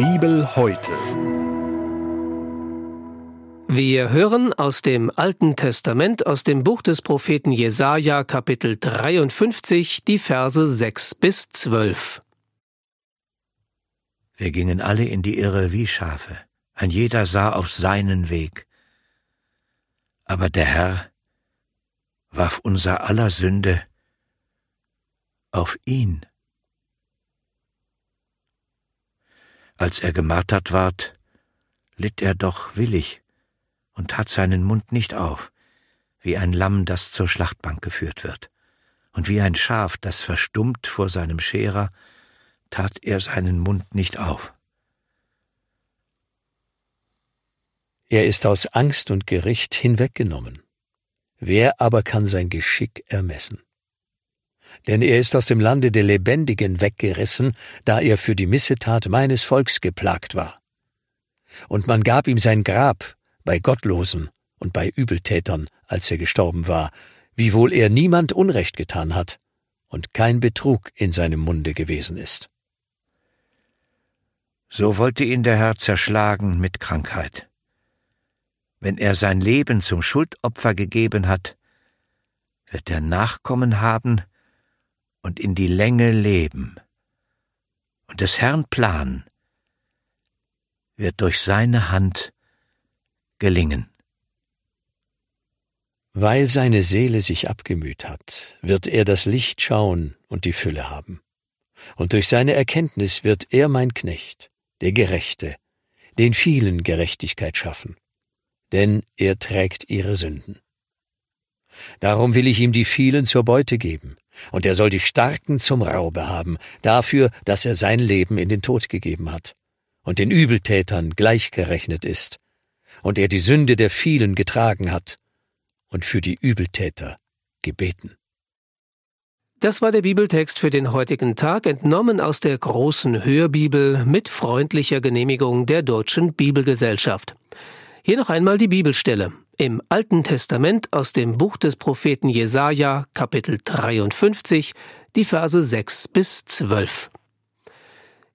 Bibel heute. Wir hören aus dem Alten Testament, aus dem Buch des Propheten Jesaja, Kapitel 53, die Verse 6 bis 12. Wir gingen alle in die Irre wie Schafe, ein jeder sah auf seinen Weg. Aber der Herr warf unser aller Sünde auf ihn. Als er gemartert ward, litt er doch willig und tat seinen Mund nicht auf, wie ein Lamm, das zur Schlachtbank geführt wird, und wie ein Schaf, das verstummt vor seinem Scherer, tat er seinen Mund nicht auf. Er ist aus Angst und Gericht hinweggenommen. Wer aber kann sein Geschick ermessen? Denn er ist aus dem Lande der Lebendigen weggerissen, da er für die Missetat meines Volks geplagt war. Und man gab ihm sein Grab bei Gottlosen und bei Übeltätern, als er gestorben war, wiewohl er niemand Unrecht getan hat und kein Betrug in seinem Munde gewesen ist. So wollte ihn der Herr zerschlagen mit Krankheit. Wenn er sein Leben zum Schuldopfer gegeben hat, wird er Nachkommen haben, und in die Länge leben. Und des Herrn Plan wird durch seine Hand gelingen. Weil seine Seele sich abgemüht hat, wird er das Licht schauen und die Fülle haben. Und durch seine Erkenntnis wird er mein Knecht, der Gerechte, den vielen Gerechtigkeit schaffen, denn er trägt ihre Sünden. Darum will ich ihm die vielen zur Beute geben, und er soll die Starken zum Raube haben, dafür, dass er sein Leben in den Tod gegeben hat, und den Übeltätern gleichgerechnet ist, und er die Sünde der vielen getragen hat, und für die Übeltäter gebeten. Das war der Bibeltext für den heutigen Tag, entnommen aus der großen Hörbibel mit freundlicher Genehmigung der Deutschen Bibelgesellschaft. Hier noch einmal die Bibelstelle im Alten Testament aus dem Buch des Propheten Jesaja, Kapitel 53, die Verse 6 bis 12.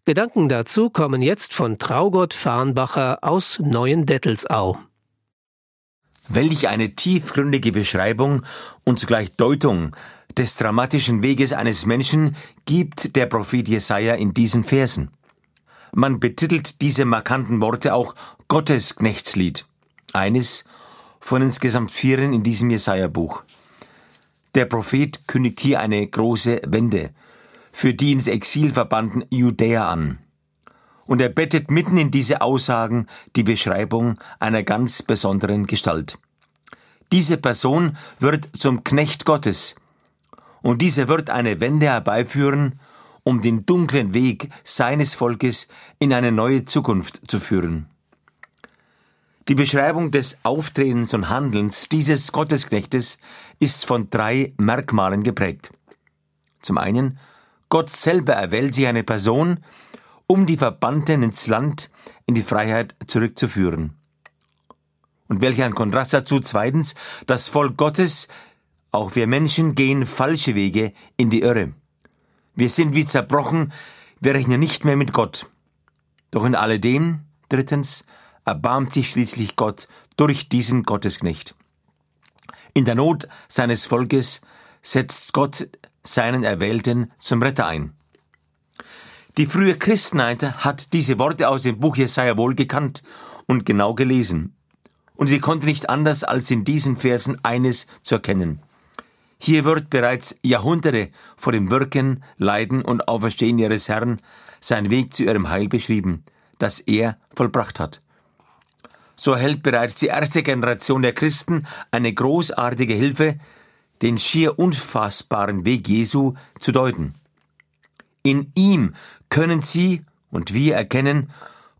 Gedanken dazu kommen jetzt von Traugott Farnbacher aus Neuendettelsau. Welch eine tiefgründige Beschreibung und zugleich Deutung des dramatischen Weges eines Menschen gibt der Prophet Jesaja in diesen Versen. Man betitelt diese markanten Worte auch Gottes Knechtslied. Eines, von insgesamt vieren in diesem Jesaja-Buch. Der Prophet kündigt hier eine große Wende für die ins Exil verbannten Judäer an. Und er bettet mitten in diese Aussagen die Beschreibung einer ganz besonderen Gestalt. Diese Person wird zum Knecht Gottes, und dieser wird eine Wende herbeiführen, um den dunklen Weg seines Volkes in eine neue Zukunft zu führen. Die Beschreibung des Auftretens und Handelns dieses Gottesknechtes ist von drei Merkmalen geprägt. Zum einen, Gott selber erwählt sich eine Person, um die Verbannten ins Land, in die Freiheit zurückzuführen. Und welch ein Kontrast dazu zweitens, das Volk Gottes, auch wir Menschen gehen falsche Wege in die Irre. Wir sind wie zerbrochen, wir rechnen nicht mehr mit Gott. Doch in alledem, drittens, erbarmt sich schließlich Gott durch diesen Gottesknecht. In der Not seines Volkes setzt Gott seinen Erwählten zum Retter ein. Die frühe Christenheit hat diese Worte aus dem Buch Jesaja wohl gekannt und genau gelesen. Und sie konnte nicht anders als in diesen Versen eines zu erkennen. Hier wird bereits Jahrhunderte vor dem Wirken, Leiden und Auferstehen ihres Herrn sein Weg zu ihrem Heil beschrieben, das er vollbracht hat so erhält bereits die erste Generation der Christen eine großartige Hilfe, den schier unfassbaren Weg Jesu zu deuten. In ihm können sie und wir erkennen,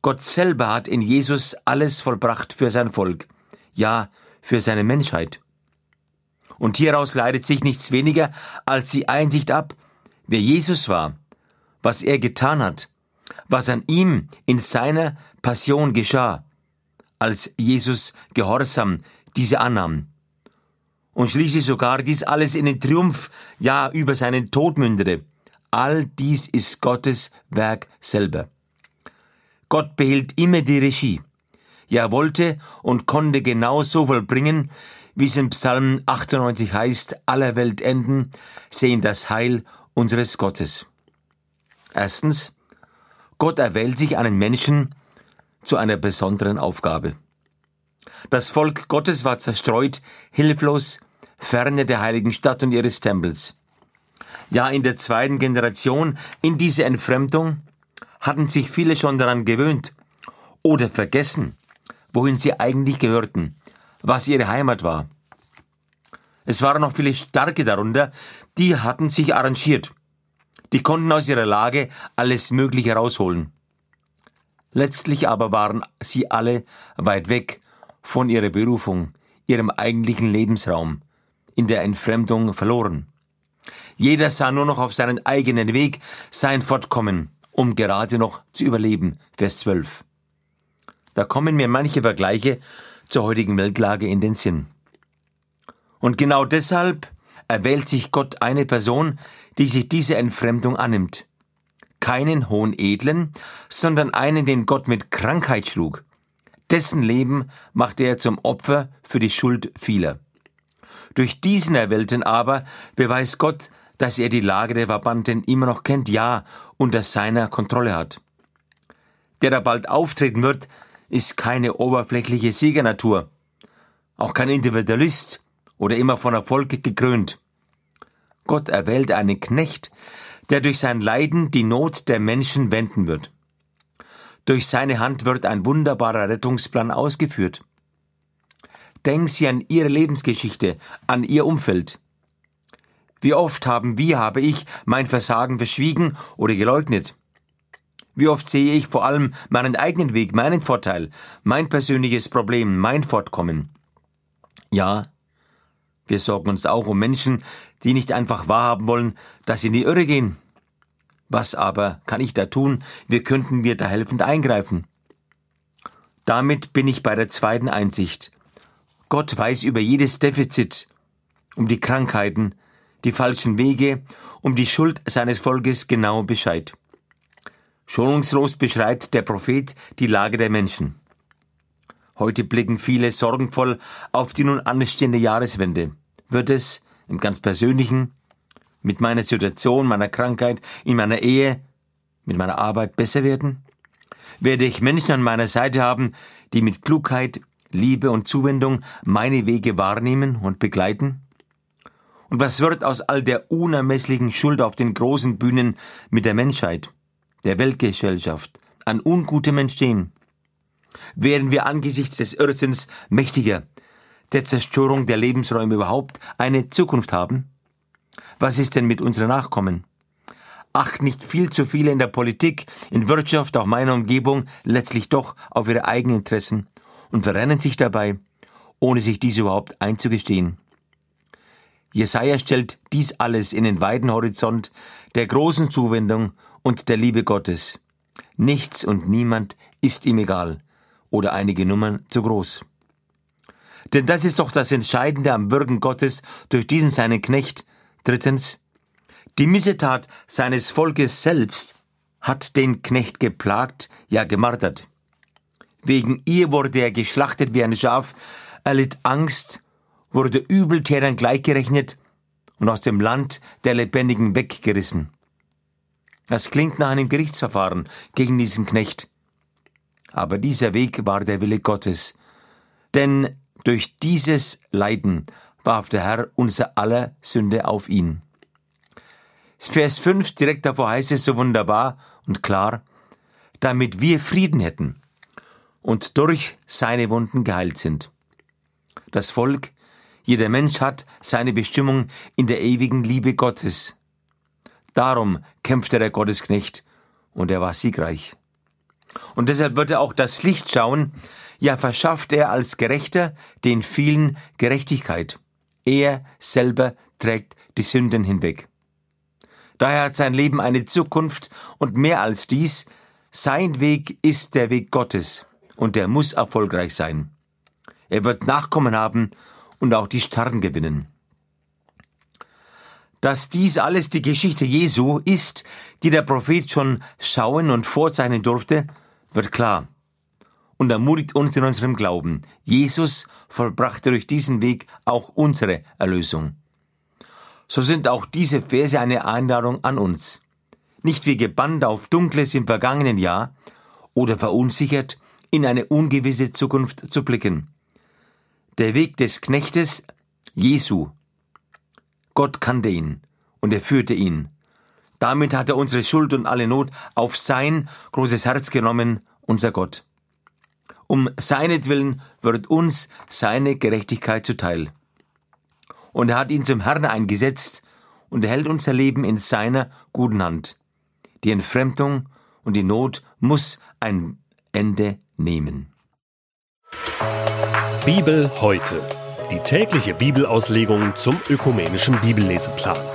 Gott selber hat in Jesus alles vollbracht für sein Volk, ja für seine Menschheit. Und hieraus leitet sich nichts weniger als die Einsicht ab, wer Jesus war, was er getan hat, was an ihm in seiner Passion geschah, als Jesus gehorsam diese annahm und schließlich sogar dies alles in den Triumph, ja über seinen Tod mündete. All dies ist Gottes Werk selber. Gott behielt immer die Regie. Ja, wollte und konnte genau so vollbringen, wie es in Psalm 98 heißt, aller Welt enden, sehen das Heil unseres Gottes. Erstens, Gott erwählt sich einen Menschen zu einer besonderen Aufgabe. Das Volk Gottes war zerstreut, hilflos, ferne der heiligen Stadt und ihres Tempels. Ja, in der zweiten Generation, in diese Entfremdung, hatten sich viele schon daran gewöhnt oder vergessen, wohin sie eigentlich gehörten, was ihre Heimat war. Es waren noch viele Starke darunter, die hatten sich arrangiert. Die konnten aus ihrer Lage alles Mögliche rausholen. Letztlich aber waren sie alle weit weg von ihrer Berufung, ihrem eigentlichen Lebensraum, in der Entfremdung verloren. Jeder sah nur noch auf seinen eigenen Weg, sein Fortkommen, um gerade noch zu überleben. Vers 12. Da kommen mir manche Vergleiche zur heutigen Weltlage in den Sinn. Und genau deshalb erwählt sich Gott eine Person, die sich diese Entfremdung annimmt. Keinen hohen Edlen, sondern einen, den Gott mit Krankheit schlug. Dessen Leben machte er zum Opfer für die Schuld vieler. Durch diesen Erwählten aber beweist Gott, dass er die Lage der Verwandten immer noch kennt, ja, unter seiner Kontrolle hat. Der da bald auftreten wird, ist keine oberflächliche Siegernatur, auch kein Individualist oder immer von Erfolg gekrönt. Gott erwählt einen Knecht, der durch sein Leiden die Not der Menschen wenden wird. Durch seine Hand wird ein wunderbarer Rettungsplan ausgeführt. Denken Sie an Ihre Lebensgeschichte, an Ihr Umfeld. Wie oft haben wir, habe ich, mein Versagen verschwiegen oder geleugnet? Wie oft sehe ich vor allem meinen eigenen Weg, meinen Vorteil, mein persönliches Problem, mein Fortkommen? Ja, wir sorgen uns auch um Menschen, die nicht einfach wahrhaben wollen, dass sie in die Irre gehen. Was aber kann ich da tun? Wie könnten wir da helfend eingreifen? Damit bin ich bei der zweiten Einsicht. Gott weiß über jedes Defizit, um die Krankheiten, die falschen Wege, um die Schuld seines Volkes genau Bescheid. Schonungslos beschreibt der Prophet die Lage der Menschen. Heute blicken viele sorgenvoll auf die nun anstehende Jahreswende. Wird es, im ganz persönlichen, mit meiner Situation, meiner Krankheit, in meiner Ehe, mit meiner Arbeit besser werden? Werde ich Menschen an meiner Seite haben, die mit Klugheit, Liebe und Zuwendung meine Wege wahrnehmen und begleiten? Und was wird aus all der unermesslichen Schuld auf den großen Bühnen mit der Menschheit, der Weltgesellschaft, an Ungutem entstehen? Werden wir angesichts des Irrsinns mächtiger, der Zerstörung der Lebensräume überhaupt eine Zukunft haben? Was ist denn mit unseren Nachkommen? Ach, nicht viel zu viele in der Politik, in Wirtschaft, auch meiner Umgebung, letztlich doch auf ihre eigenen Interessen und verrennen sich dabei, ohne sich dies überhaupt einzugestehen. Jesaja stellt dies alles in den weiten Horizont der großen Zuwendung und der Liebe Gottes. Nichts und niemand ist ihm egal oder einige Nummern zu groß. Denn das ist doch das Entscheidende am Wirken Gottes durch diesen seinen Knecht. Drittens, die Missetat seines Volkes selbst hat den Knecht geplagt, ja gemartert. Wegen ihr wurde er geschlachtet wie ein Schaf, er litt Angst wurde Übeltätern gleichgerechnet und aus dem Land der Lebendigen weggerissen. Das klingt nach einem Gerichtsverfahren gegen diesen Knecht. Aber dieser Weg war der Wille Gottes. Denn durch dieses Leiden warf der Herr unser aller Sünde auf ihn. Vers 5 direkt davor heißt es so wunderbar und klar, damit wir Frieden hätten und durch seine Wunden geheilt sind. Das Volk jeder Mensch hat seine Bestimmung in der ewigen Liebe Gottes. Darum kämpfte der Gottesknecht und er war siegreich. Und deshalb wird er auch das Licht schauen, ja verschafft er als Gerechter den vielen Gerechtigkeit. Er selber trägt die Sünden hinweg. Daher hat sein Leben eine Zukunft und mehr als dies, sein Weg ist der Weg Gottes und er muss erfolgreich sein. Er wird Nachkommen haben und auch die Starren gewinnen. Dass dies alles die Geschichte Jesu ist, die der Prophet schon schauen und vorzeichnen durfte, wird klar und ermutigt uns in unserem Glauben. Jesus vollbrachte durch diesen Weg auch unsere Erlösung. So sind auch diese Verse eine Einladung an uns. Nicht wie gebannt auf Dunkles im vergangenen Jahr oder verunsichert in eine ungewisse Zukunft zu blicken. Der Weg des Knechtes Jesu. Gott kannte ihn und er führte ihn. Damit hat er unsere Schuld und alle Not auf sein großes Herz genommen, unser Gott. Um seinetwillen wird uns seine Gerechtigkeit zuteil. Und er hat ihn zum Herrn eingesetzt und er hält unser Leben in seiner guten Hand. Die Entfremdung und die Not muss ein Ende nehmen. Bibel heute. Die tägliche Bibelauslegung zum ökumenischen Bibelleseplan.